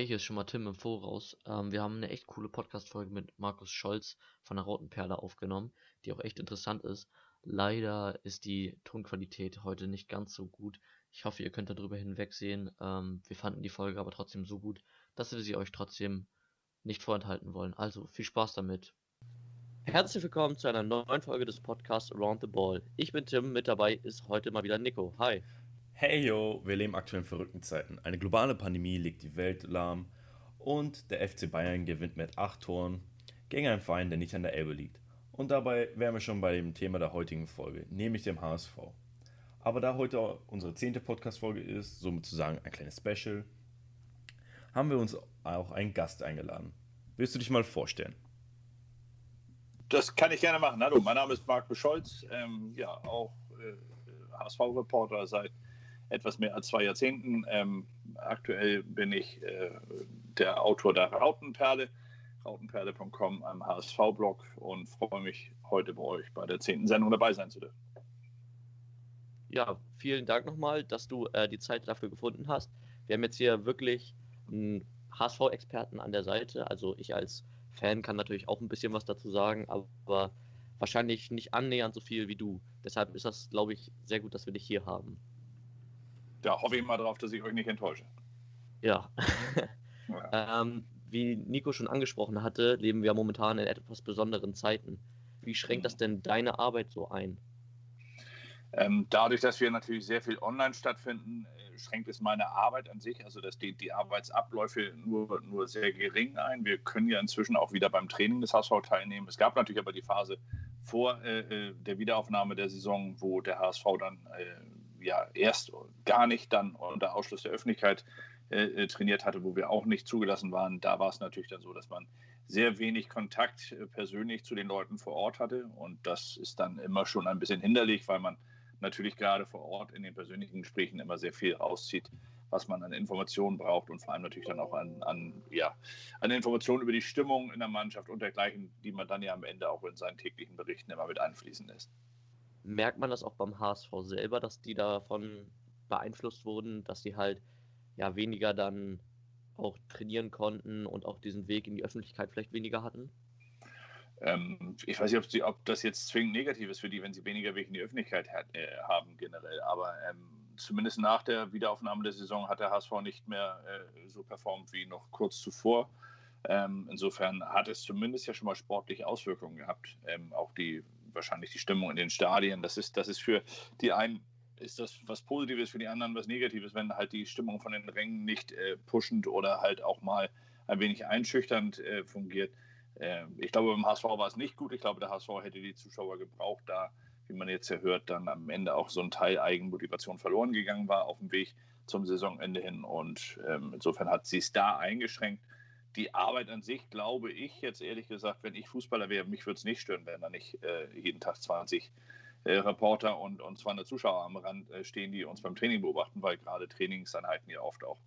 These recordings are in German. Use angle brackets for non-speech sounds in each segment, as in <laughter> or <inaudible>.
Hey, hier ist schon mal Tim im Voraus. Ähm, wir haben eine echt coole Podcast-Folge mit Markus Scholz von der Roten Perle aufgenommen, die auch echt interessant ist. Leider ist die Tonqualität heute nicht ganz so gut. Ich hoffe, ihr könnt darüber hinwegsehen. Ähm, wir fanden die Folge aber trotzdem so gut, dass wir sie euch trotzdem nicht vorenthalten wollen. Also viel Spaß damit. Herzlich willkommen zu einer neuen Folge des Podcasts Around the Ball. Ich bin Tim, mit dabei ist heute mal wieder Nico. Hi. Hey yo, wir leben aktuell in verrückten Zeiten. Eine globale Pandemie legt die Welt lahm und der FC Bayern gewinnt mit 8 Toren gegen einen Verein, der nicht an der Elbe liegt. Und dabei wären wir schon bei dem Thema der heutigen Folge, nämlich dem HSV. Aber da heute unsere zehnte Podcast-Folge ist, somit zu sagen ein kleines Special, haben wir uns auch einen Gast eingeladen. Willst du dich mal vorstellen? Das kann ich gerne machen. Hallo, mein Name ist Marc Scholz, ähm, ja, auch äh, HSV-Reporter seit etwas mehr als zwei Jahrzehnten. Ähm, aktuell bin ich äh, der Autor der Rautenperle, rautenperle.com, einem HSV-Blog und freue mich, heute bei euch bei der zehnten Sendung dabei sein zu dürfen. Ja, vielen Dank nochmal, dass du äh, die Zeit dafür gefunden hast. Wir haben jetzt hier wirklich einen HSV-Experten an der Seite. Also ich als Fan kann natürlich auch ein bisschen was dazu sagen, aber wahrscheinlich nicht annähernd so viel wie du. Deshalb ist das, glaube ich, sehr gut, dass wir dich hier haben ja, hoffe ich mal darauf, dass ich euch nicht enttäusche. Ja. ja. <laughs> ähm, wie Nico schon angesprochen hatte, leben wir momentan in etwas besonderen Zeiten. Wie schränkt das denn deine Arbeit so ein? Ähm, dadurch, dass wir natürlich sehr viel online stattfinden, äh, schränkt es meine Arbeit an sich, also dass die, die Arbeitsabläufe nur, nur sehr gering ein. Wir können ja inzwischen auch wieder beim Training des HSV teilnehmen. Es gab natürlich aber die Phase vor äh, äh der Wiederaufnahme der Saison, wo der HSV dann äh, ja erst gar nicht, dann unter Ausschluss der Öffentlichkeit äh, äh, trainiert hatte, wo wir auch nicht zugelassen waren. Da war es natürlich dann so, dass man sehr wenig Kontakt äh, persönlich zu den Leuten vor Ort hatte. Und das ist dann immer schon ein bisschen hinderlich, weil man natürlich gerade vor Ort in den persönlichen Gesprächen immer sehr viel rauszieht, was man an Informationen braucht und vor allem natürlich dann auch an, an, ja, an Informationen über die Stimmung in der Mannschaft und dergleichen, die man dann ja am Ende auch in seinen täglichen Berichten immer mit einfließen lässt merkt man das auch beim HSV selber, dass die davon beeinflusst wurden, dass die halt ja weniger dann auch trainieren konnten und auch diesen Weg in die Öffentlichkeit vielleicht weniger hatten? Ähm, ich weiß nicht, ob, sie, ob, das jetzt zwingend negativ ist für die, wenn sie weniger Weg in die Öffentlichkeit hat, äh, haben generell, aber ähm, zumindest nach der Wiederaufnahme der Saison hat der HSV nicht mehr äh, so performt wie noch kurz zuvor. Ähm, insofern hat es zumindest ja schon mal sportliche Auswirkungen gehabt. Ähm, auch die wahrscheinlich die Stimmung in den Stadien. Das ist, das ist für die einen ist das was Positives, für die anderen was Negatives, wenn halt die Stimmung von den Rängen nicht äh, pushend oder halt auch mal ein wenig einschüchternd äh, fungiert. Äh, ich glaube, beim HSV war es nicht gut. Ich glaube, der HSV hätte die Zuschauer gebraucht, da, wie man jetzt ja hört, dann am Ende auch so ein Teil Eigenmotivation verloren gegangen war auf dem Weg zum Saisonende hin. Und ähm, insofern hat sie es da eingeschränkt die Arbeit an sich, glaube ich, jetzt ehrlich gesagt, wenn ich Fußballer wäre, mich würde es nicht stören, wenn da nicht äh, jeden Tag 20 äh, Reporter und, und 200 Zuschauer am Rand äh, stehen, die uns beim Training beobachten, weil gerade Trainingseinheiten ja oft auch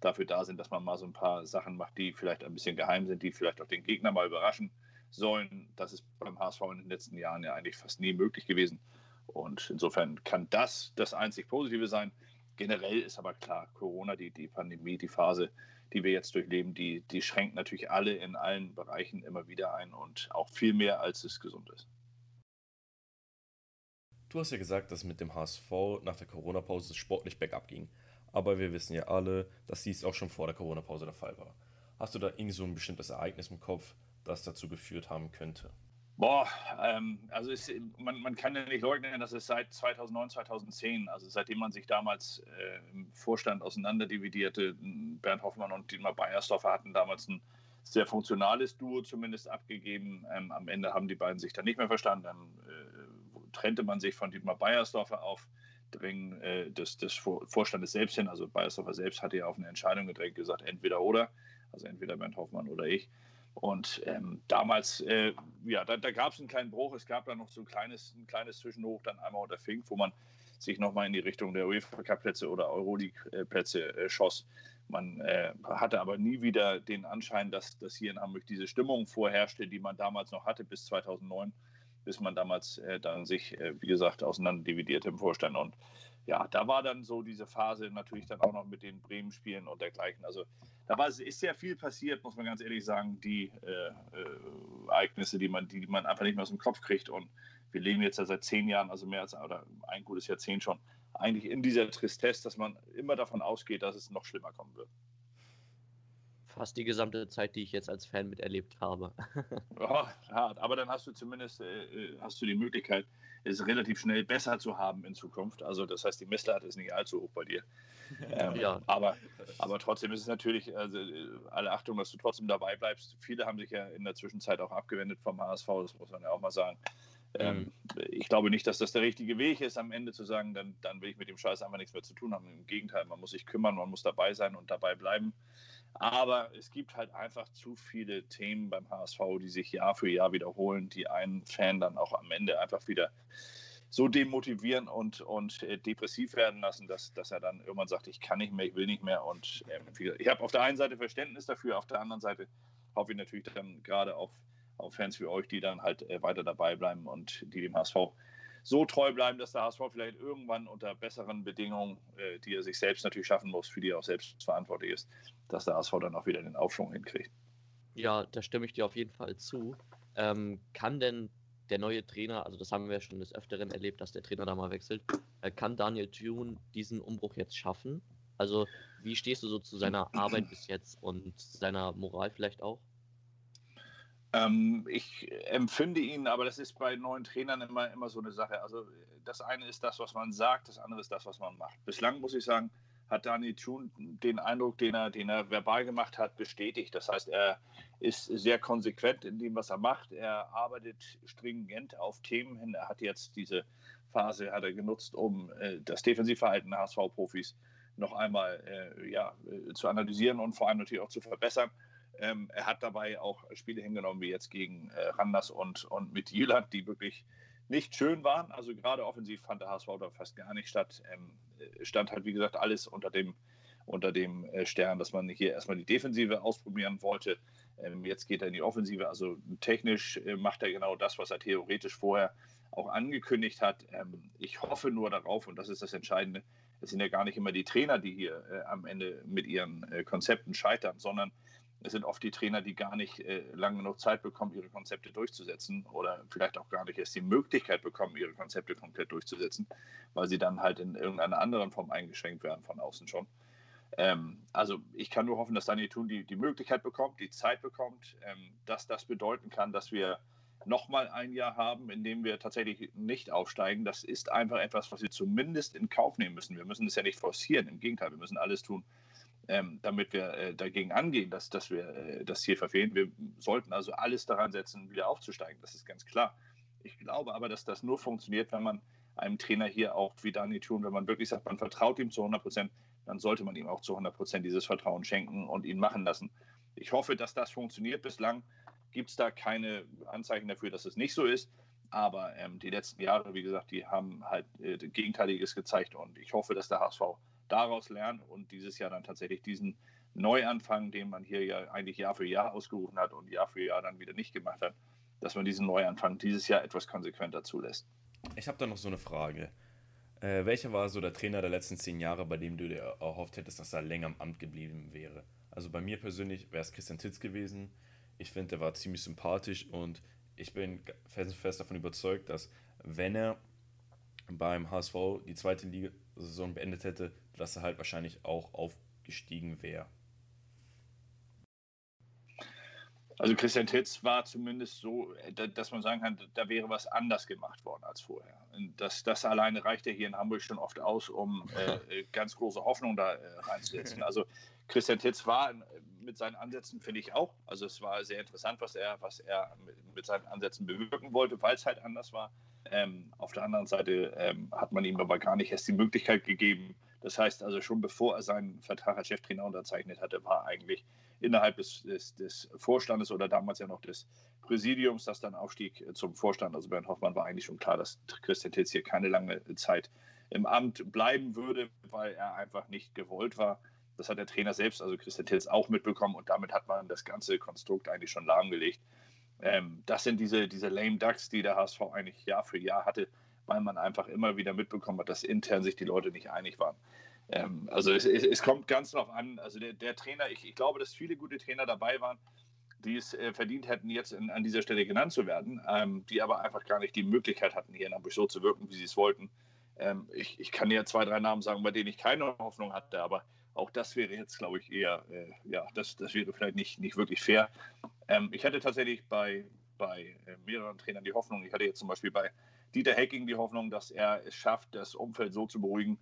dafür da sind, dass man mal so ein paar Sachen macht, die vielleicht ein bisschen geheim sind, die vielleicht auch den Gegner mal überraschen sollen. Das ist beim HSV in den letzten Jahren ja eigentlich fast nie möglich gewesen. Und insofern kann das das einzig Positive sein. Generell ist aber klar, Corona, die, die Pandemie, die Phase, die wir jetzt durchleben, die, die schränkt natürlich alle in allen Bereichen immer wieder ein und auch viel mehr, als es gesund ist. Du hast ja gesagt, dass mit dem HSV nach der Corona-Pause sportlich bergab ging. Aber wir wissen ja alle, dass dies auch schon vor der Corona-Pause der Fall war. Hast du da irgendwie so ein bestimmtes Ereignis im Kopf, das dazu geführt haben könnte? Boah, ähm, also es, man, man, kann ja nicht leugnen, dass es seit 2009, 2010, also seitdem man sich damals äh, im Vorstand auseinanderdividierte, Bernd Hoffmann und Dietmar Beiersdorfer hatten damals ein sehr funktionales Duo zumindest abgegeben. Ähm, am Ende haben die beiden sich dann nicht mehr verstanden. Dann äh, trennte man sich von Dietmar Beiersdorfer auf Drängen äh, des, des, Vorstandes selbst hin. Also Beiersdorfer selbst hatte ja auf eine Entscheidung gedrängt, gesagt, entweder oder, also entweder Bernd Hoffmann oder ich. Und ähm, damals, äh, ja, da, da gab es einen kleinen Bruch. Es gab dann noch so ein kleines, ein kleines Zwischenhoch, dann einmal unter Fink, wo man sich nochmal in die Richtung der UEFA-Cup-Plätze oder Euroleague-Plätze äh, schoss. Man äh, hatte aber nie wieder den Anschein, dass, dass hier in Hamburg diese Stimmung vorherrschte, die man damals noch hatte bis 2009, bis man damals äh, dann sich, äh, wie gesagt, auseinander dividierte im Vorstand. Und ja, da war dann so diese Phase natürlich dann auch noch mit den Bremen-Spielen und dergleichen. Also da war, ist sehr viel passiert, muss man ganz ehrlich sagen, die äh, äh, Ereignisse, die man, die, die man einfach nicht mehr aus dem Kopf kriegt. Und wir leben jetzt ja seit zehn Jahren, also mehr als oder ein gutes Jahrzehnt schon, eigentlich in dieser Tristesse, dass man immer davon ausgeht, dass es noch schlimmer kommen wird. Fast die gesamte Zeit, die ich jetzt als Fan miterlebt habe. <laughs> oh, hart. Aber dann hast du zumindest äh, äh, hast du die Möglichkeit, es relativ schnell besser zu haben in Zukunft. Also das heißt, die Messlatte ist nicht allzu hoch bei dir. <laughs> Ähm, ja. aber, aber trotzdem ist es natürlich, also, äh, alle Achtung, dass du trotzdem dabei bleibst. Viele haben sich ja in der Zwischenzeit auch abgewendet vom HSV, das muss man ja auch mal sagen. Ähm, mhm. ich glaube nicht, dass das der richtige Weg ist, am Ende zu sagen, dann, dann will ich mit dem Scheiß einfach nichts mehr zu tun haben. Im Gegenteil, man muss sich kümmern, man muss dabei sein und dabei bleiben. Aber es gibt halt einfach zu viele Themen beim HSV, die sich Jahr für Jahr wiederholen, die einen Fan dann auch am Ende einfach wieder so demotivieren und, und äh, depressiv werden lassen, dass, dass er dann irgendwann sagt, ich kann nicht mehr, ich will nicht mehr. Und äh, ich habe auf der einen Seite Verständnis dafür, auf der anderen Seite hoffe ich natürlich dann gerade auf, auf Fans wie euch, die dann halt äh, weiter dabei bleiben und die dem HSV so treu bleiben, dass der HSV vielleicht irgendwann unter besseren Bedingungen, äh, die er sich selbst natürlich schaffen muss, für die er auch selbst verantwortlich ist, dass der HSV dann auch wieder den Aufschwung hinkriegt. Ja, da stimme ich dir auf jeden Fall zu. Ähm, kann denn der neue Trainer, also das haben wir schon des Öfteren erlebt, dass der Trainer da mal wechselt, äh, kann Daniel Thune diesen Umbruch jetzt schaffen? Also wie stehst du so zu seiner <clears throat> Arbeit bis jetzt und seiner Moral vielleicht auch? Ähm, ich empfinde ihn, aber das ist bei neuen Trainern immer, immer so eine Sache. Also das eine ist das, was man sagt, das andere ist das, was man macht. Bislang muss ich sagen, hat Daniel Thun den Eindruck, den er, den er verbal gemacht hat, bestätigt. Das heißt, er ist sehr konsequent in dem, was er macht. Er arbeitet stringent auf Themen hin. Er hat jetzt diese Phase hat er genutzt, um äh, das Defensivverhalten der HSV-Profis noch einmal äh, ja, äh, zu analysieren und vor allem natürlich auch zu verbessern. Ähm, er hat dabei auch Spiele hingenommen, wie jetzt gegen äh, Randers und, und mit Jylland, die wirklich nicht schön waren. Also gerade offensiv fand der HSV da fast gar nicht statt. Ähm, äh, stand halt, wie gesagt, alles unter dem, unter dem äh, Stern, dass man hier erstmal die Defensive ausprobieren wollte. Ähm, jetzt geht er in die Offensive. Also technisch äh, macht er genau das, was er theoretisch vorher auch angekündigt hat. Ähm, ich hoffe nur darauf, und das ist das Entscheidende, es sind ja gar nicht immer die Trainer, die hier äh, am Ende mit ihren äh, Konzepten scheitern, sondern es sind oft die Trainer, die gar nicht äh, lange genug Zeit bekommen, ihre Konzepte durchzusetzen oder vielleicht auch gar nicht erst die Möglichkeit bekommen, ihre Konzepte komplett durchzusetzen, weil sie dann halt in irgendeiner anderen Form eingeschränkt werden von außen schon. Ähm, also ich kann nur hoffen, dass Daniel Thun die, die Möglichkeit bekommt, die Zeit bekommt, ähm, dass das bedeuten kann, dass wir nochmal ein Jahr haben, in dem wir tatsächlich nicht aufsteigen. Das ist einfach etwas, was wir zumindest in Kauf nehmen müssen. Wir müssen es ja nicht forcieren. Im Gegenteil, wir müssen alles tun, ähm, damit wir äh, dagegen angehen, dass, dass wir äh, das Ziel verfehlen. Wir sollten also alles daran setzen, wieder aufzusteigen. Das ist ganz klar. Ich glaube aber, dass das nur funktioniert, wenn man einem Trainer hier auch wie Dani tun, wenn man wirklich sagt, man vertraut ihm zu 100 Prozent, dann sollte man ihm auch zu 100 Prozent dieses Vertrauen schenken und ihn machen lassen. Ich hoffe, dass das funktioniert. Bislang gibt es da keine Anzeichen dafür, dass es nicht so ist. Aber ähm, die letzten Jahre, wie gesagt, die haben halt äh, Gegenteiliges gezeigt. Und ich hoffe, dass der HSV daraus lernen und dieses Jahr dann tatsächlich diesen Neuanfang, den man hier ja eigentlich Jahr für Jahr ausgerufen hat und Jahr für Jahr dann wieder nicht gemacht hat, dass man diesen Neuanfang dieses Jahr etwas konsequenter zulässt. Ich habe da noch so eine Frage. Äh, welcher war so der Trainer der letzten zehn Jahre, bei dem du dir erhofft hättest, dass er länger im Amt geblieben wäre? Also bei mir persönlich wäre es Christian Titz gewesen. Ich finde, der war ziemlich sympathisch und ich bin fest davon überzeugt, dass wenn er beim HSV die zweite Liga Saison beendet hätte, dass er halt wahrscheinlich auch aufgestiegen wäre. Also Christian Titz war zumindest so, dass man sagen kann, da wäre was anders gemacht worden als vorher. Das, das alleine reicht ja hier in Hamburg schon oft aus, um äh, ganz große Hoffnung da äh, reinzusetzen. Also Christian Titz war mit seinen Ansätzen, finde ich auch. Also es war sehr interessant, was er, was er mit, seinen Ansätzen bewirken wollte, weil es halt anders war. Ähm, auf der anderen Seite ähm, hat man ihm aber gar nicht erst die Möglichkeit gegeben. Das heißt also, schon bevor er seinen Vertrag als Cheftrainer unterzeichnet hatte, war eigentlich innerhalb des, des, des Vorstandes oder damals ja noch des Präsidiums, das dann aufstieg äh, zum Vorstand. Also Bernd Hoffmann war eigentlich schon klar, dass Christian Titz hier keine lange Zeit im Amt bleiben würde, weil er einfach nicht gewollt war. Das hat der Trainer selbst, also Christian Titz, auch mitbekommen und damit hat man das ganze Konstrukt eigentlich schon lahmgelegt. Ähm, das sind diese, diese lame Ducks, die der HSV eigentlich Jahr für Jahr hatte, weil man einfach immer wieder mitbekommen hat, dass intern sich die Leute nicht einig waren. Ähm, also es, es, es, kommt ganz darauf an, also der, der Trainer, ich, ich, glaube, dass viele gute Trainer dabei waren, die es äh, verdient hätten, jetzt in, an dieser Stelle genannt zu werden, ähm, die aber einfach gar nicht die Möglichkeit hatten, hier in Hamburg so zu wirken, wie sie es wollten. Ähm, ich, ich, kann dir zwei, drei Namen sagen, bei denen ich keine Hoffnung hatte, aber auch das wäre jetzt, glaube ich, eher, äh, ja, das, das wäre vielleicht nicht, nicht wirklich fair. Ähm, ich hatte tatsächlich bei, bei äh, mehreren Trainern die Hoffnung, ich hatte jetzt zum Beispiel bei Dieter Hecking die Hoffnung, dass er es schafft, das Umfeld so zu beruhigen,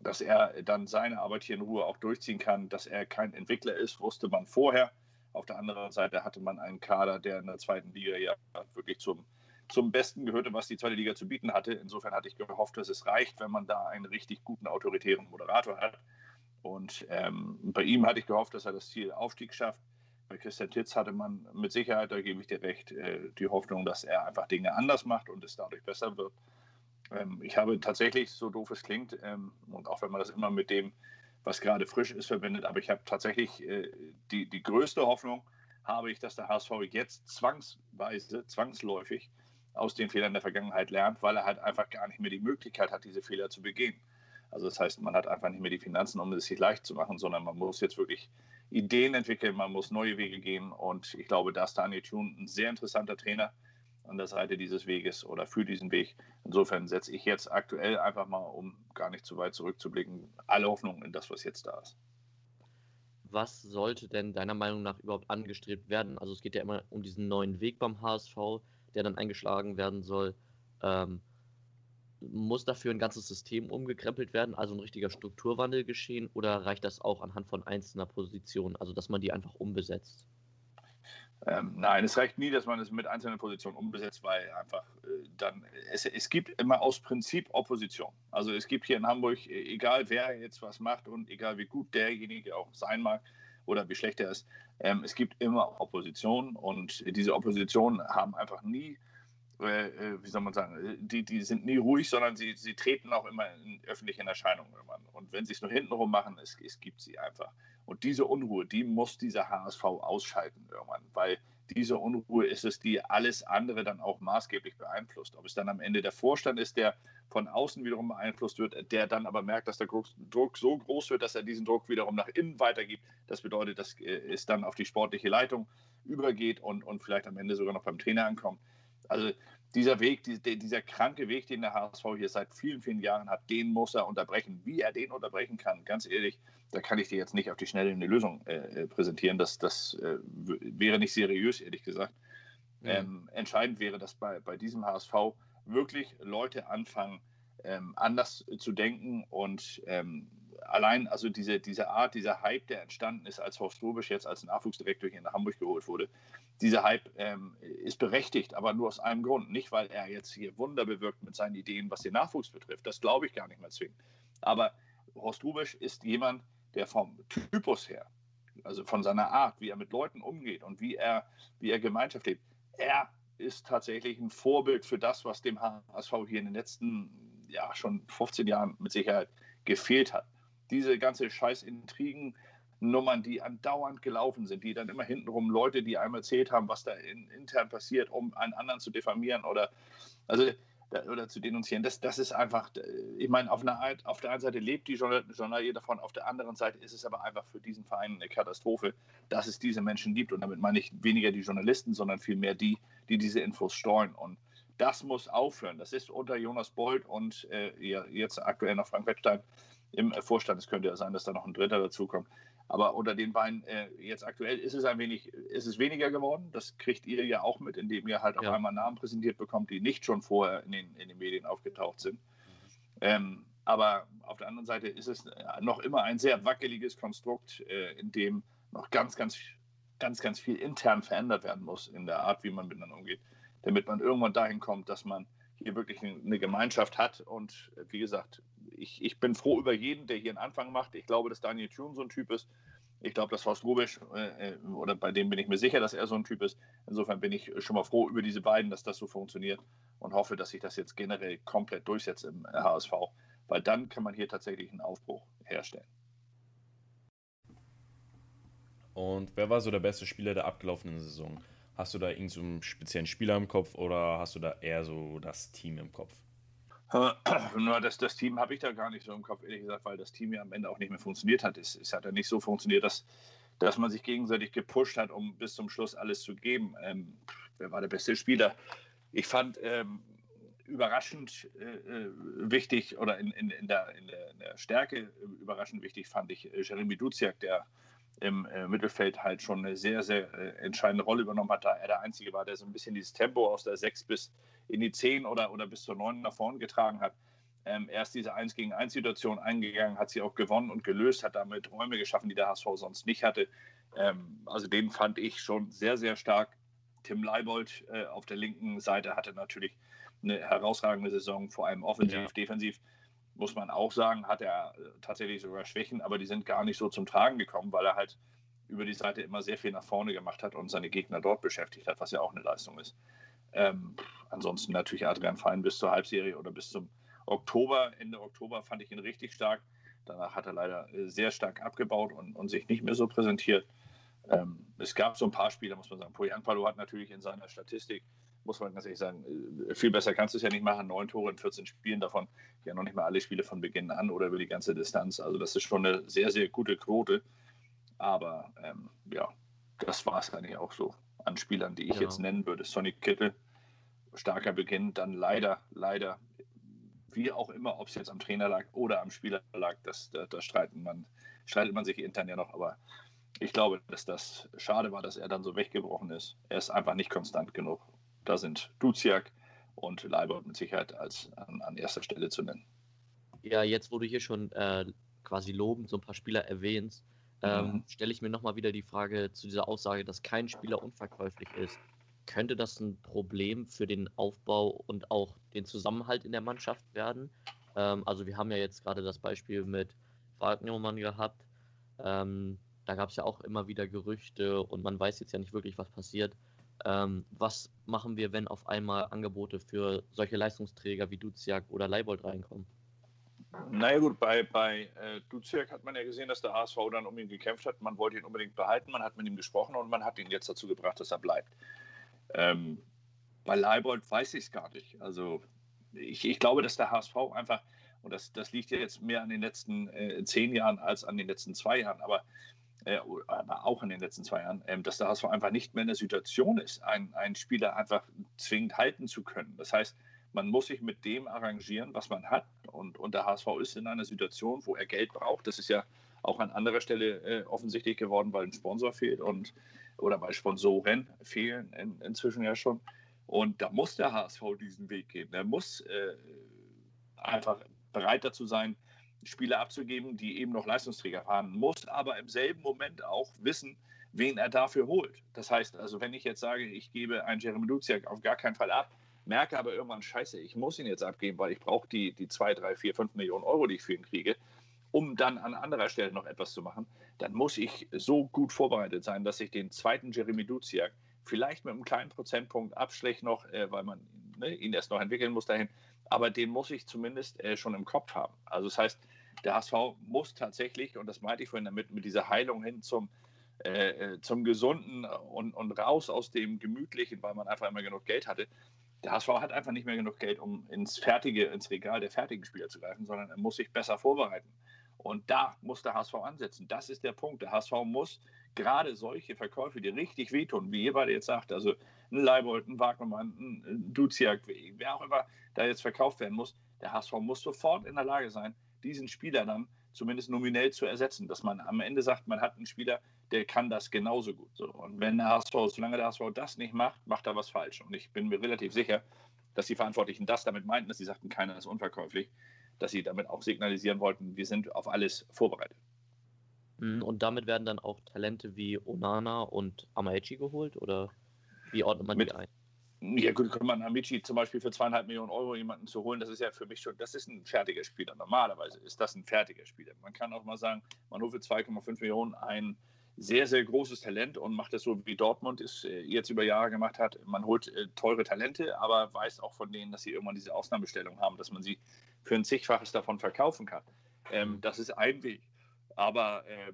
dass er dann seine Arbeit hier in Ruhe auch durchziehen kann, dass er kein Entwickler ist, wusste man vorher. Auf der anderen Seite hatte man einen Kader, der in der zweiten Liga ja wirklich zum, zum Besten gehörte, was die zweite Liga zu bieten hatte. Insofern hatte ich gehofft, dass es reicht, wenn man da einen richtig guten autoritären Moderator hat. Und ähm, bei ihm hatte ich gehofft, dass er das Ziel Aufstieg schafft. Bei Christian Titz hatte man mit Sicherheit, da gebe ich dir recht, äh, die Hoffnung, dass er einfach Dinge anders macht und es dadurch besser wird. Ähm, ich habe tatsächlich, so doof es klingt, ähm, und auch wenn man das immer mit dem, was gerade frisch ist, verbindet, aber ich habe tatsächlich äh, die, die größte Hoffnung, habe ich, dass der HSV jetzt zwangsweise, zwangsläufig aus den Fehlern der Vergangenheit lernt, weil er halt einfach gar nicht mehr die Möglichkeit hat, diese Fehler zu begehen. Also das heißt, man hat einfach nicht mehr die Finanzen, um es sich leicht zu machen, sondern man muss jetzt wirklich Ideen entwickeln, man muss neue Wege gehen. Und ich glaube, da ist Daniel Thun ein sehr interessanter Trainer an der Seite dieses Weges oder für diesen Weg. Insofern setze ich jetzt aktuell einfach mal, um gar nicht zu weit zurückzublicken, alle Hoffnung in das, was jetzt da ist. Was sollte denn deiner Meinung nach überhaupt angestrebt werden? Also es geht ja immer um diesen neuen Weg beim HSV, der dann eingeschlagen werden soll. Ähm, muss dafür ein ganzes System umgekrempelt werden, also ein richtiger Strukturwandel geschehen, oder reicht das auch anhand von einzelner Positionen, also dass man die einfach umbesetzt? Ähm, nein, es reicht nie, dass man es mit einzelnen Positionen umbesetzt, weil einfach äh, dann, es, es gibt immer aus Prinzip Opposition. Also es gibt hier in Hamburg, e, egal wer jetzt was macht und egal wie gut derjenige auch sein mag oder wie schlecht er ist, ähm, es gibt immer Opposition und diese Opposition haben einfach nie äh, äh, wie soll man sagen, äh, die, die sind nie ruhig, sondern sie, sie treten auch immer in öffentlichen Erscheinungen. Und wenn sie es nur hintenrum machen, es, es gibt sie einfach. Und diese Unruhe, die muss dieser HSV ausschalten irgendwann, weil diese Unruhe ist es, die alles andere dann auch maßgeblich beeinflusst. Ob es dann am Ende der Vorstand ist, der von außen wiederum beeinflusst wird, der dann aber merkt, dass der Druck so groß wird, dass er diesen Druck wiederum nach innen weitergibt. Das bedeutet, dass es dann auf die sportliche Leitung übergeht und, und vielleicht am Ende sogar noch beim Trainer ankommt. Also dieser Weg, dieser kranke Weg, den der HSV hier seit vielen, vielen Jahren hat, den muss er unterbrechen. Wie er den unterbrechen kann, ganz ehrlich, da kann ich dir jetzt nicht auf die Schnelle eine Lösung äh, äh präsentieren. Das, das äh, wäre nicht seriös, ehrlich gesagt. Mhm. Ähm, entscheidend wäre, dass bei, bei diesem HSV wirklich Leute anfangen, ähm, anders zu denken und ähm, allein also diese, diese Art, dieser Hype, der entstanden ist, als Horst Rubisch jetzt als Nachwuchsdirektor hier nach Hamburg geholt wurde, dieser Hype ähm, ist berechtigt, aber nur aus einem Grund. Nicht, weil er jetzt hier Wunder bewirkt mit seinen Ideen, was den Nachwuchs betrifft. Das glaube ich gar nicht mehr zwingend. Aber Horst Rubisch ist jemand, der vom Typus her, also von seiner Art, wie er mit Leuten umgeht und wie er, wie er Gemeinschaft lebt, er ist tatsächlich ein Vorbild für das, was dem HSV hier in den letzten, ja, schon 15 Jahren mit Sicherheit gefehlt hat diese ganze Scheiß-Intrigen, Nummern, die andauernd gelaufen sind, die dann immer hintenrum Leute, die einmal erzählt haben, was da in, intern passiert, um einen anderen zu diffamieren oder, also, oder zu denunzieren. Das, das ist einfach, ich meine, auf, einer auf der einen Seite lebt die Journalie davon, auf der anderen Seite ist es aber einfach für diesen Verein eine Katastrophe, dass es diese Menschen gibt. Und damit meine ich weniger die Journalisten, sondern vielmehr die, die diese Infos streuen. Und das muss aufhören. Das ist unter Jonas Bold und äh, jetzt aktuell noch Frank Wettstein im Vorstand. Es könnte ja sein, dass da noch ein Dritter dazukommt. Aber unter den beiden äh, jetzt aktuell ist es ein wenig, ist es weniger geworden. Das kriegt ihr ja auch mit, indem ihr halt auf ja. einmal Namen präsentiert bekommt, die nicht schon vorher in den, in den Medien aufgetaucht sind. Ähm, aber auf der anderen Seite ist es noch immer ein sehr wackeliges Konstrukt, äh, in dem noch ganz, ganz, ganz, ganz viel intern verändert werden muss in der Art, wie man miteinander umgeht, damit man irgendwann dahin kommt, dass man hier wirklich eine Gemeinschaft hat. Und äh, wie gesagt, ich, ich bin froh über jeden, der hier einen Anfang macht. Ich glaube, dass Daniel Thune so ein Typ ist. Ich glaube, dass Horst Rubisch, äh, äh, oder bei dem bin ich mir sicher, dass er so ein Typ ist. Insofern bin ich schon mal froh über diese beiden, dass das so funktioniert und hoffe, dass sich das jetzt generell komplett durchsetzt im HSV, weil dann kann man hier tatsächlich einen Aufbruch herstellen. Und wer war so der beste Spieler der abgelaufenen Saison? Hast du da irgendeinen so speziellen Spieler im Kopf oder hast du da eher so das Team im Kopf? <clears throat> Nur das, das Team habe ich da gar nicht so im Kopf, ehrlich gesagt, weil das Team ja am Ende auch nicht mehr funktioniert hat. Es, es hat ja nicht so funktioniert, dass, dass man sich gegenseitig gepusht hat, um bis zum Schluss alles zu geben. Ähm, wer war der beste Spieler? Ich fand ähm, überraschend äh, äh wichtig oder in, in, in, der, der, in, der, Stärke überraschend wichtig fand ich äh, Jeremy Duziak, der im äh, Mittelfeld halt schon eine sehr, sehr äh, entscheidende Rolle übernommen hat, da er der Einzige war, der so ein bisschen dieses Tempo aus der 6 bis in die 10 oder, oder bis zur 9 nach vorne getragen hat. Ähm, er ist diese 1 gegen 1 Situation eingegangen, hat sie auch gewonnen und gelöst, hat damit Räume geschaffen, die der HSV sonst nicht hatte. Ähm, also den fand ich schon sehr, sehr stark. Tim Leibold äh, auf der linken Seite hatte natürlich eine herausragende Saison, vor allem offensiv, ja. defensiv muss man auch sagen, hat er äh, tatsächlich sogar Schwächen, aber die sind gar nicht so zum Tragen gekommen, weil er halt über die Seite immer sehr viel nach vorne gemacht hat und seine Gegner dort beschäftigt hat, was ja auch eine Leistung ist. Ähm, ansonsten natürlich Adrian Fein bis zur Halbserie oder bis zum Oktober. Ende Oktober fand ich ihn richtig stark. Danach hat er leider äh, sehr stark abgebaut und, und sich nicht mehr so präsentiert. Ähm, es gab so ein paar Spiele, muss man sagen. Poyan Palo hat natürlich in seiner Statistik muss man ganz ehrlich sagen, äh, viel besser kannst du es ja nicht machen. Neun Tore in 14 Spielen, davon ja noch nicht mal alle Spiele von Beginn an oder über die ganze Distanz. Also das ist schon eine sehr, sehr gute Quote. Aber ähm, ja, das war es eigentlich auch so an Spielern, die ich ja. jetzt nennen würde. Sonny Kittel, starker Beginn, dann leider, leider, wie auch immer, ob es jetzt am Trainer lag oder am Spieler lag, das, da, da streiten man, streitet man sich intern ja noch, aber ich glaube, dass das schade war, dass er dann so weggebrochen ist. Er ist einfach nicht konstant genug. Da sind Duziak und Leibold mit Sicherheit als an, an, erster Stelle zu nennen. Ja, jetzt wo du hier schon äh, quasi lobend so ein paar Spieler erwähnst, ähm, mhm. stelle ich mir nochmal wieder die Frage zu dieser Aussage, dass kein Spieler unverkäuflich ist. Könnte das ein Problem für den Aufbau und auch den Zusammenhalt in der Mannschaft werden? Ähm, also wir haben ja jetzt gerade das Beispiel mit Wagnermann gehabt. Ähm, da gab es ja auch immer wieder Gerüchte und man weiß jetzt ja nicht wirklich, was passiert. Ähm, was machen wir, wenn auf einmal Angebote für solche Leistungsträger wie Duziak oder Leibold reinkommen? Naja gut, bei, bei äh, Duziak hat man ja gesehen, dass der HSV dann um ihn gekämpft hat. Man wollte ihn unbedingt behalten, man hat mit ihm gesprochen und man hat ihn jetzt dazu gebracht, dass er bleibt. Ähm, bei Leibold weiß ich es gar nicht. Also ich, ich, glaube, dass der HSV einfach, und das, das liegt ja jetzt mehr an den letzten äh, zehn Jahren als an den letzten zwei Jahren, aber äh, aber auch in den letzten zwei Jahren, ähm, dass der HSV einfach nicht mehr in der Situation ist, einen, einen Spieler einfach zwingend halten zu können. Das heißt, man muss sich mit dem arrangieren, was man hat. Und, und der HSV ist in einer Situation, wo er Geld braucht. Das ist ja auch an anderer Stelle äh, offensichtlich geworden, weil ein Sponsor fehlt und oder weil Sponsoren fehlen in, inzwischen ja schon. Und da muss der HSV diesen Weg gehen. Er muss äh, einfach bereit dazu sein, Spieler abzugeben, die eben noch Leistungsträger fahren, muss aber im selben Moment auch wissen, wen er dafür holt. Das heißt also, wenn ich jetzt sage, ich gebe einen Jeremy Duziak auf gar keinen Fall ab, merke aber irgendwann, scheiße, ich muss ihn jetzt abgeben, weil ich brauche die, die 2, 3, 4, 5 Millionen Euro, die ich für ihn kriege, um dann an anderer Stelle noch etwas zu machen, dann muss ich so gut vorbereitet sein, dass ich den zweiten Jeremy Duziak vielleicht mit einem kleinen Prozentpunkt Abschlag noch, äh, weil man ne, ihn erst noch entwickeln muss dahin, aber den muss ich zumindest äh, schon im Kopf haben. Also das heißt, der HSV muss tatsächlich, und das meinte ich vorhin damit, mit dieser Heilung hin zum, äh, äh, zum Gesunden und, und raus aus dem Gemütlichen, weil man einfach immer genug Geld hatte. Der HSV hat einfach nicht mehr genug Geld, um ins fertige, ins Regal der fertigen Spieler zu greifen, sondern er muss sich besser vorbereiten. Und da muss der HSV ansetzen. Das ist der Punkt. Der HSV muss gerade solche Verkäufe, die richtig wehtun, wie ihr beide jetzt sagt, also ein Leibold, ein Wagnermann, ein Duziak, wer auch immer da jetzt verkauft werden muss, der HSV muss sofort in der Lage sein, diesen Spieler dann zumindest nominell zu ersetzen, dass man am Ende sagt, man hat einen Spieler, der kann das genauso gut. So, und wenn der HSV, solange der HSV das nicht macht, macht er was falsch. Und ich bin mir relativ sicher, dass die Verantwortlichen das damit meinten, dass sie sagten, keiner ist unverkäuflich, dass sie damit auch signalisieren wollten, wir sind auf alles vorbereitet. Mhm, und damit werden dann auch Talente wie Onana und Amaechi geholt oder wie ordnet man Mit, die ein? Ja, gut, kann man Amici zum Beispiel für zweieinhalb Millionen Euro jemanden zu holen, das ist ja für mich schon, das ist ein fertiger Spieler. Normalerweise ist das ein fertiger Spieler. Man kann auch mal sagen, man holt für 2,5 Millionen ein sehr, sehr großes Talent und macht das so, wie Dortmund es äh, jetzt über Jahre gemacht hat. Man holt äh, teure Talente, aber weiß auch von denen, dass sie irgendwann diese Ausnahmestellung haben, dass man sie für ein zigfaches davon verkaufen kann. Ähm, das ist ein Weg. Aber äh,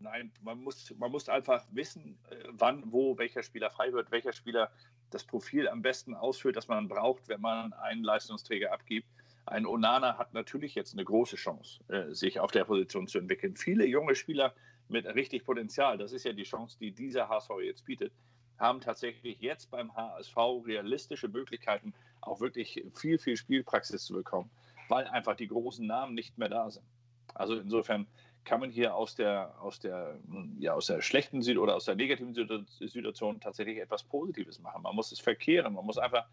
nein, man muss, man muss einfach wissen, äh, wann, wo welcher Spieler frei wird, welcher Spieler das Profil am besten ausfüllt, das man braucht, wenn man einen Leistungsträger abgibt. ein Onana hat natürlich jetzt eine große Chance, sich auf der Position zu entwickeln. Viele junge Spieler mit richtig Potenzial, das ist ja die Chance, die dieser HSV jetzt bietet, haben tatsächlich jetzt beim HSV realistische Möglichkeiten, auch wirklich viel, viel Spielpraxis zu bekommen, weil einfach die großen Namen nicht mehr da sind. Also insofern kann man hier aus der, aus der, ja, aus der schlechten oder aus der negativen Situation tatsächlich etwas Positives machen. Man muss es verkehren, man muss einfach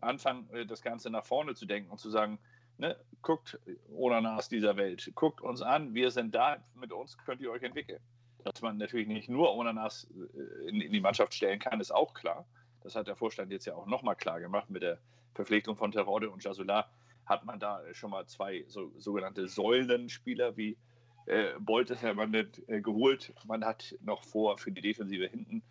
anfangen, äh, das Ganze nach vorne zu denken und zu sagen, ne, guckt Onanas dieser Welt, guckt uns an, wir sind da, mit uns könnt ihr euch entwickeln. Dass man natürlich nicht nur Onanas äh, in, in die Mannschaft stellen kann, ist auch klar. Das hat der Vorstand jetzt ja auch nochmal klar gemacht mit der Verpflichtung von Terode und Jasula hat man da schon mal zwei so, sogenannte Säulenspieler wie äh, Bolt nicht äh, geholt. Man hat noch vor, für die Defensive hinten,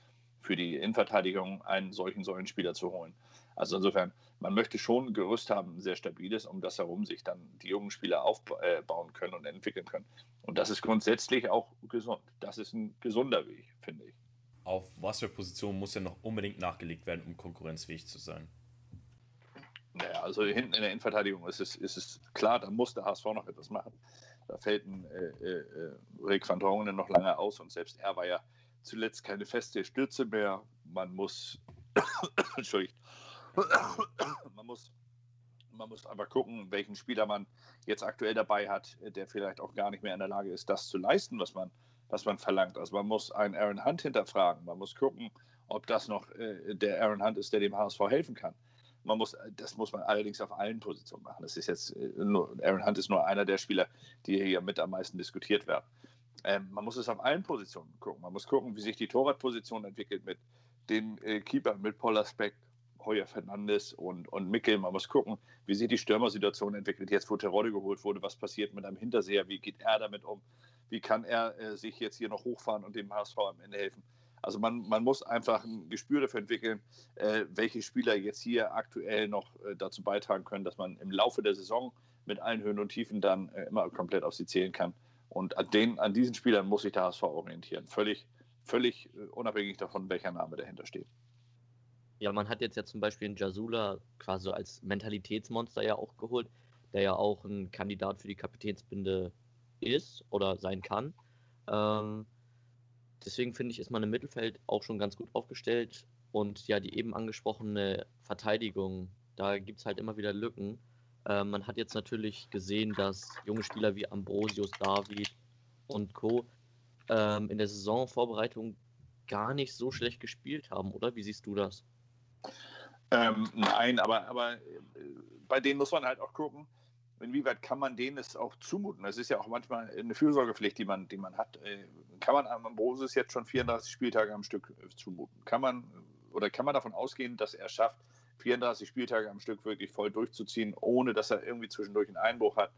für die Innenverteidigung einen solchen Säulenspieler zu holen. Also insofern, man möchte schon ein Gerüst haben, ein sehr stabiles, um das herum sich dann die jungen Spieler aufbauen äh, können und entwickeln können. Und das ist grundsätzlich auch gesund. Das ist ein gesunder Weg, finde ich. Auf was für Position muss ja noch unbedingt nachgelegt werden, um konkurrenzfähig zu sein? Naja, also hinten in der Innenverteidigung ist es, ist es klar, da muss der HSV noch etwas machen. Da fällt ein äh, äh, Rick van Drongenen noch lange aus und selbst er war ja zuletzt keine feste Stütze mehr. Man muss, <coughs> Entschuldigt, man muss, man muss einfach gucken, welchen Spieler man jetzt aktuell dabei hat, der vielleicht auch gar nicht mehr in der Lage ist, das zu leisten, was man, was man verlangt. Also man muss einen Aaron Hunt hinterfragen. Man muss gucken, ob das noch äh, der Aaron Hunt ist, der dem HSV helfen kann. Man muss, das muss man allerdings auf allen Positionen machen. Das ist jetzt äh, nur, Aaron Hunt ist nur einer der Spieler, die hier mit am meisten diskutiert werden. Ähm, man muss es auf allen Positionen gucken. Man muss gucken, wie sich die Torwartposition entwickelt mit den äh, Keepern, mit Paul Speck, Heuer Fernandes und, und Mickel. Man muss gucken, wie sich die Stürmersituation entwickelt. Jetzt, wo Terodde geholt wurde, was passiert mit einem Hinterseher? Wie geht er damit um? Wie kann er äh, sich jetzt hier noch hochfahren und dem HSV am Ende helfen? Also man, man muss einfach ein Gespür dafür entwickeln, äh, welche Spieler jetzt hier aktuell noch äh, dazu beitragen können, dass man im Laufe der Saison mit allen Höhen und Tiefen dann äh, immer komplett auf sie zählen kann. Und an, den, an diesen Spielern muss sich der HSV orientieren. Völlig, völlig äh, unabhängig davon, welcher Name dahinter steht. Ja, man hat jetzt ja zum Beispiel einen Jasula quasi als Mentalitätsmonster ja auch geholt, der ja auch ein Kandidat für die Kapitänsbinde ist oder sein kann. Ähm, Deswegen finde ich, ist man im Mittelfeld auch schon ganz gut aufgestellt. Und ja, die eben angesprochene Verteidigung, da gibt es halt immer wieder Lücken. Äh, man hat jetzt natürlich gesehen, dass junge Spieler wie Ambrosius, David und Co. Ähm, in der Saisonvorbereitung gar nicht so schlecht gespielt haben, oder? Wie siehst du das? Ähm, nein, aber, aber äh, bei denen muss man halt auch gucken, inwieweit kann man denen es auch zumuten? Das ist ja auch manchmal eine Fürsorgepflicht, die man, die man hat. Äh, kann man Ambrosius jetzt schon 34 Spieltage am Stück äh, zumuten? Kann man oder kann man davon ausgehen, dass er schafft, 34 Spieltage am Stück wirklich voll durchzuziehen, ohne dass er irgendwie zwischendurch einen Einbruch hat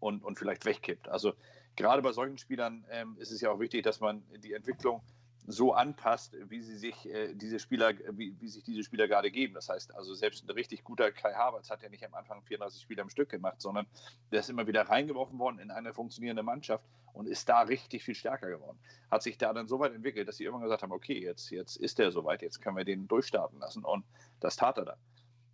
und, und vielleicht wegkippt? Also gerade bei solchen Spielern ähm, ist es ja auch wichtig, dass man die Entwicklung so anpasst, wie sie sich äh, diese Spieler, wie, wie, sich diese Spieler gerade geben. Das heißt, also selbst ein richtig guter Kai Havertz hat ja nicht am Anfang 34 Spiele am Stück gemacht, sondern der ist immer wieder reingeworfen worden in eine funktionierende Mannschaft und ist da richtig viel stärker geworden. Hat sich da dann so weit entwickelt, dass sie irgendwann gesagt haben, okay, jetzt, jetzt ist der soweit, jetzt können wir den durchstarten lassen und das tat er dann.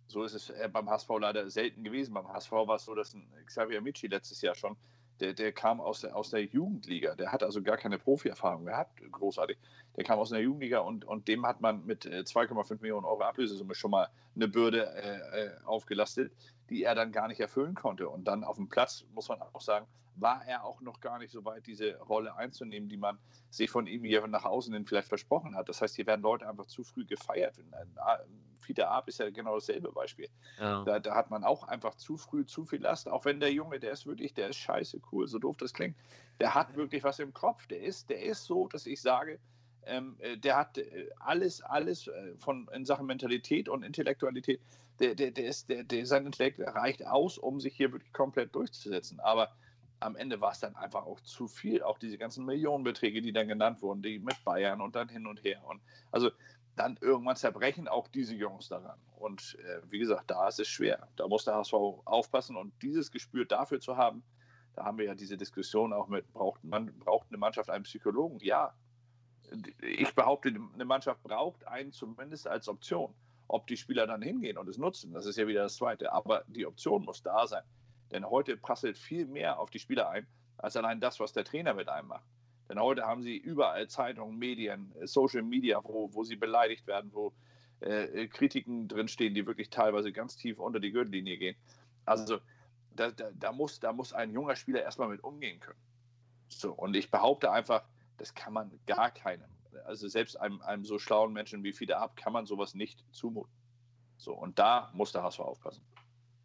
So ist es äh, beim HSV leider selten gewesen. Beim HSV war es so, dass ein Xavier Michi letztes Jahr schon der, der kam aus der, aus der Jugendliga. Der hat also gar keine Profi-Erfahrung gehabt, großartig. Der kam aus der Jugendliga und, und dem hat man mit 2,5 äh, Millionen Euro Ablösesumme schon mal eine Bürde äh, äh, aufgelastet, die er dann gar nicht erfüllen konnte. Und dann auf dem Platz, muss man auch sagen, war er auch noch gar nicht so weit, diese Rolle einzunehmen, die man sich von ihm hier nach außen hin vielleicht versprochen hat. Das heißt, hier werden Leute einfach zu früh gefeiert. Fiete Ab ist ja genau dasselbe Beispiel. Ja. Da, da, hat man auch einfach zu früh zu viel Last, auch wenn der Junge, der ist wirklich, der ist scheiße cool, so doof das klingt. Der hat wirklich was im Kopf. Der ist, der ist so, dass ich sage, ähm, äh, der hat äh, alles, alles äh, von in Sachen Mentalität und Intellektualität. Der, der, der ist, der, der, sein Intellekt reicht aus, um sich hier wirklich komplett durchzusetzen. Aber am Ende war es dann einfach auch zu viel. Auch diese ganzen Millionenbeträge, die dann genannt wurden, die mit Bayern und dann hin und her. Und also dann irgendwann zerbrechen auch diese Jungs daran. Und äh, wie gesagt, da ist es schwer. Da muss der HSV aufpassen und dieses Gespür dafür zu haben. Da haben wir ja diese Diskussion auch mit, braucht, man, braucht eine Mannschaft einen Psychologen? Ja. Ich behaupte, eine Mannschaft braucht einen zumindest als Option. Ob die Spieler dann hingehen und es nutzen, das ist ja wieder das Zweite. Aber die Option muss da sein Denn heute prasselt viel mehr auf die Spieler ein, als allein das, was der Trainer mit einem macht. Denn heute haben sie überall Zeitungen, Medien, Social Media, wo, wo sie beleidigt werden, wo äh, Kritiken drinstehen, die wirklich teilweise ganz tief unter die Gürtellinie gehen. Also da, da, da, muss, da muss ein junger Spieler erstmal mit umgehen können. So, und ich behaupte einfach, das kann man gar keinem, also selbst einem, einem so schlauen Menschen wie Fiete Ab, kann man sowas nicht zumuten. So, und da muss der HSV aufpassen.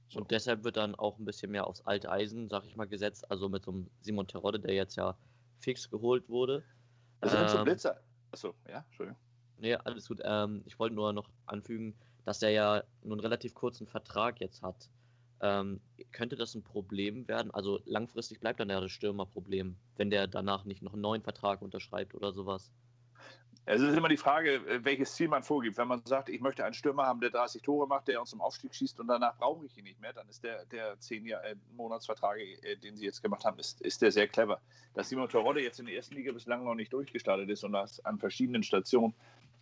So. Und deshalb wird dann auch ein bisschen mehr aufs alte Eisen, sag ich mal, gesetzt. Also mit so einem Simon Terodde, der jetzt ja fix geholt wurde. Also ähm, zum Blitzer. Achso, ja, Entschuldigung. Nee, alles gut. Ähm, ich wollte nur noch anfügen, dass er ja nur einen relativ kurzen Vertrag jetzt hat. Ähm, könnte das ein Problem werden? Also langfristig bleibt dann ja das Stürmerproblem, wenn der danach nicht noch einen neuen Vertrag unterschreibt oder sowas. Es ist immer die Frage, äh, welches Ziel man vorgibt. Wenn man sagt, ich möchte einen Stürmer haben, der 30 Tore macht, der uns zum Aufstieg schießt und danach brauche ich ihn nicht mehr, dann ist der, der 10 äh, Monatsvertrag, äh, den sie jetzt gemacht haben, ist, ist der sehr clever. Dass Simon Terodde jetzt in der ersten Liga bislang noch nicht durchgestartet ist und das an verschiedenen Stationen,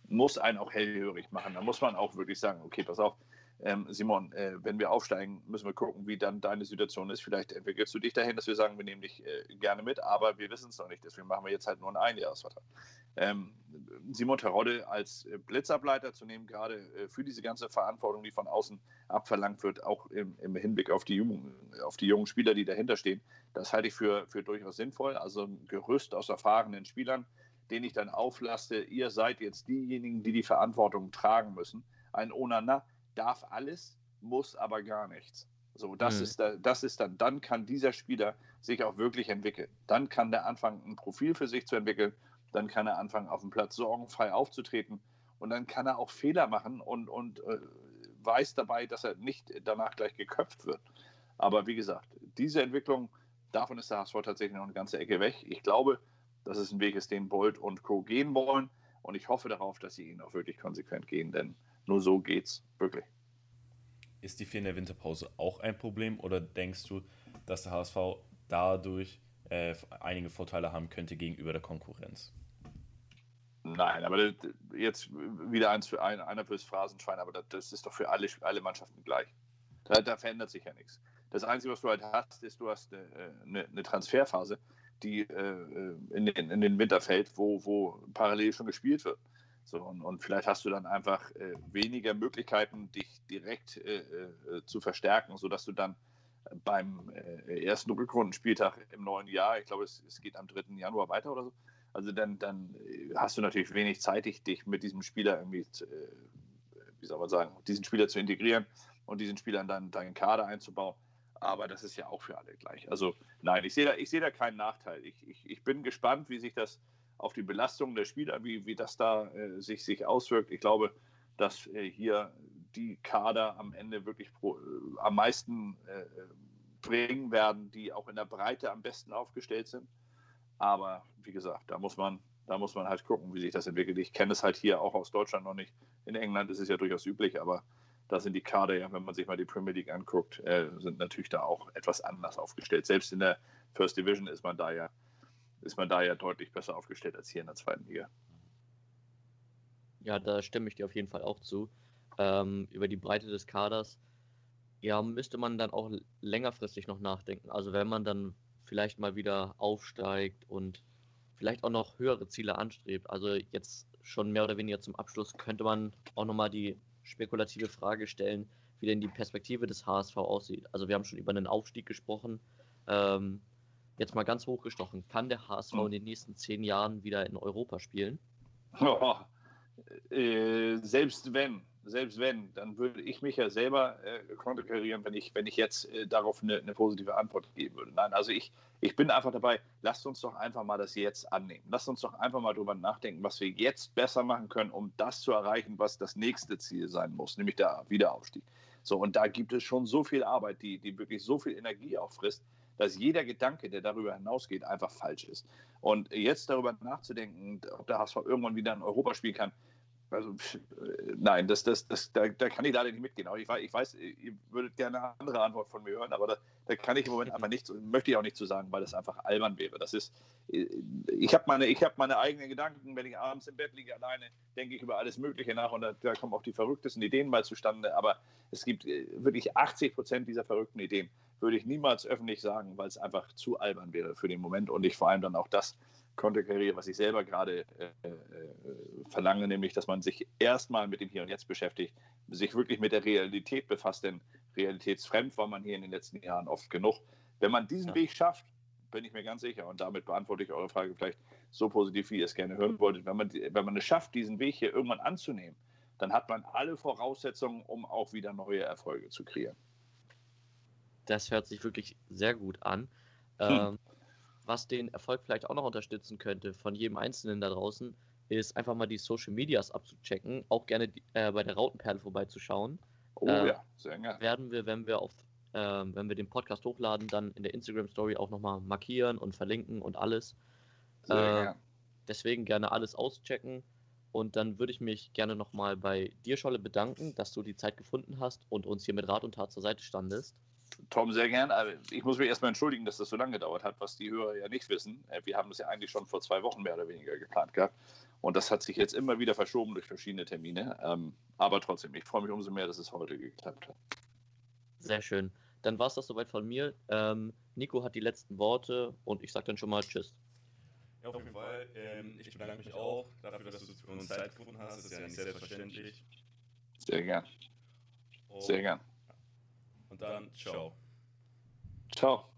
muss einen auch hellhörig machen. Da muss man auch wirklich sagen, okay, pass auf, ähm, Simon, äh, wenn wir aufsteigen, müssen wir gucken, wie dann deine Situation ist. Vielleicht entwickelst du dich dahin, dass wir sagen, wir nehmen dich äh, gerne mit, aber wir wissen es noch nicht. Deswegen machen wir jetzt halt nur einen Einjahresvertrag. Ähm, Simon Terodde als äh, Blitzableiter zu nehmen, gerade äh, für diese ganze Verantwortung, die von außen abverlangt wird, auch im, im Hinblick auf die, jungen, auf die jungen Spieler, die dahinter stehen, das halte ich für, für durchaus sinnvoll. Also ein Gerüst aus erfahrenen Spielern, den ich dann auflaste, ihr seid jetzt diejenigen, die die Verantwortung tragen müssen. Ein Onana, darf alles, muss aber gar nichts. So, das, mhm. ist da, das ist dann, dann kann dieser Spieler sich auch wirklich entwickeln. Dann kann der anfangen, ein Profil für sich zu entwickeln. Dann kann er anfangen, auf dem Platz sorgenfrei aufzutreten. Und dann kann er auch Fehler machen und, und äh, weiß dabei, dass er nicht danach gleich geköpft wird. Aber wie gesagt, diese Entwicklung, davon ist der HSV tatsächlich noch eine ganze Ecke weg. Ich glaube, dass es ein Weg ist, den Bolt und Co. gehen wollen. Und ich hoffe darauf, dass sie ihn auch wirklich konsequent gehen, denn nur so geht's wirklich. Ist die fehlende Winterpause auch ein Problem oder denkst du, dass der HSV dadurch äh, einige Vorteile haben könnte gegenüber der Konkurrenz? Nein, aber jetzt wieder eins für ein, einer fürs Phrasenschwein, aber das, ist doch für alle, alle Mannschaften gleich. Da, da, verändert sich ja nichts. Das Einzige, was du halt hast, ist, du hast eine, eine, eine Transferphase, die äh, in, den, in den Winter fällt, wo, wo parallel schon gespielt wird. So, und, und, vielleicht hast du dann einfach äh, weniger Möglichkeiten, dich direkt äh, äh, zu verstärken, sodass du dann beim äh, ersten Rückrundenspieltag im neuen Jahr, ich glaube, es, es, geht am 3. Januar weiter oder so, also dann, dann äh, hast du natürlich wenig Zeit, dich mit diesem Spieler irgendwie, wie soll man sagen, diesen Spieler zu integrieren und diesen Spielern dann deinen Kader einzubauen. Aber das ist ja auch für alle gleich. Also nein, ich sehe da, seh da keinen Nachteil. Ich, ich, ich bin gespannt, wie sich das auf die Belastung der Spieler, wie, wie das da äh, sich, sich auswirkt. Ich glaube, dass äh, hier die Kader am Ende wirklich pro, äh, am meisten äh, bringen werden, die auch in der Breite am besten aufgestellt sind. Aber wie gesagt, da muss man, da muss man halt gucken, wie sich das entwickelt. Ich kenne es halt hier auch aus Deutschland noch nicht. In England ist es ja durchaus üblich, aber da sind die Kader ja, wenn man sich mal die Premier League anguckt, äh, sind natürlich da auch etwas anders aufgestellt. Selbst in der First Division ist man da ja ist man da ja deutlich besser aufgestellt als hier in der zweiten Liga. Ja, da stimme ich dir auf jeden Fall auch zu. Ähm, über die Breite des Kaders, ja, müsste man dann auch längerfristig noch nachdenken. Also wenn man dann vielleicht mal wieder aufsteigt und vielleicht auch noch höhere Ziele anstrebt. Also jetzt schon mehr oder weniger zum Abschluss könnte man auch nochmal die spekulative Frage stellen, wie denn die Perspektive des HSV aussieht. Also wir haben schon über einen Aufstieg gesprochen. Ähm, jetzt mal ganz hochgestochen, kann der HSV hm. in den nächsten zehn Jahren wieder in Europa spielen? Oh, <laughs> äh, selbst wenn, selbst wenn, dann würde ich mich ja selber äh, konterkarieren, wenn ich, wenn ich jetzt äh, darauf eine, eine, positive Antwort geben würde. Nein, also ich, ich bin einfach dabei, lasst uns doch einfach mal das jetzt annehmen. Lasst uns doch einfach mal drüber nachdenken, was wir jetzt besser machen können, um das zu erreichen, was das nächste Ziel sein muss, nämlich der Wiederaufstieg. So, und da gibt es schon so viel Arbeit, die, die wirklich so viel Energie auffrisst, dass jeder Gedanke, der darüber hinausgeht, einfach falsch ist. Und jetzt darüber nachzudenken, ob der HSV irgendwann wieder in Europa spielen kann, Also, äh, nein, das, das, das, da, da kann ich leider nicht mitgehen. Aber ich weiß, ich weiß, ihr würdet gerne eine andere Antwort von mir hören, aber da, da kann ich im Moment einfach nichts möchte ich auch nicht zu sagen, weil das einfach albern wäre. Das ist, äh, ich habe meine, hab meine eigenen Gedanken, wenn ich abends im Bett liege alleine, denke ich über alles Mögliche nach und da, da kommen auch die verrücktesten Ideen mal zustande. Aber es gibt äh, wirklich 80 Prozent dieser verrückten Ideen, würde ich niemals öffentlich sagen, weil es einfach zu albern wäre für den Moment und ich vor allem dann auch das konterkariere, was ich selber gerade äh, äh, verlange, nämlich, dass man sich erstmal mit dem Hier und Jetzt beschäftigt, sich wirklich mit der Realität befasst, denn realitätsfremd war man hier in den letzten Jahren oft genug. Wenn man diesen ja. Weg schafft, bin ich mir ganz sicher, und damit beantworte ich eure Frage vielleicht so positiv, wie ihr es gerne hören wolltet, wenn man, wenn man es schafft, diesen Weg hier irgendwann anzunehmen, dann hat man alle Voraussetzungen, um auch wieder neue Erfolge zu kreieren. Das hört sich wirklich sehr gut an. Hm. Ähm, was den Erfolg vielleicht auch noch unterstützen könnte von jedem Einzelnen da draußen, ist einfach mal die Social Medias abzuchecken, auch gerne äh, bei der Rautenperle vorbeizuschauen. Oh äh, ja, sehr gerne. Werden wir, wenn wir auf äh, wenn wir den Podcast hochladen, dann in der Instagram Story auch nochmal markieren und verlinken und alles. Sehr äh, gerne. Deswegen gerne alles auschecken. Und dann würde ich mich gerne nochmal bei dir, Scholle, bedanken, dass du die Zeit gefunden hast und uns hier mit Rat und Tat zur Seite standest. Tom, sehr gern. Ich muss mich erstmal entschuldigen, dass das so lange gedauert hat, was die Hörer ja nicht wissen. Äh, wir haben es ja eigentlich schon vor zwei Wochen mehr oder weniger geplant gehabt. Und das hat sich jetzt immer wieder verschoben durch verschiedene Termine. Ähm, aber trotzdem, ich freue mich umso mehr, dass es heute geklappt hat. Sehr schön. Dann war es das soweit von mir. Ähm, Nico hat die letzten Worte und ich sage dann schon mal Tschüss. Ja, auf jeden Fall. Ähm, ich bedanke mich auch dafür, dass du für uns Zeit gefunden hast. Das ist ja nicht selbstverständlich. Sehr gern. Sehr gern. Und dann ciao. Ciao.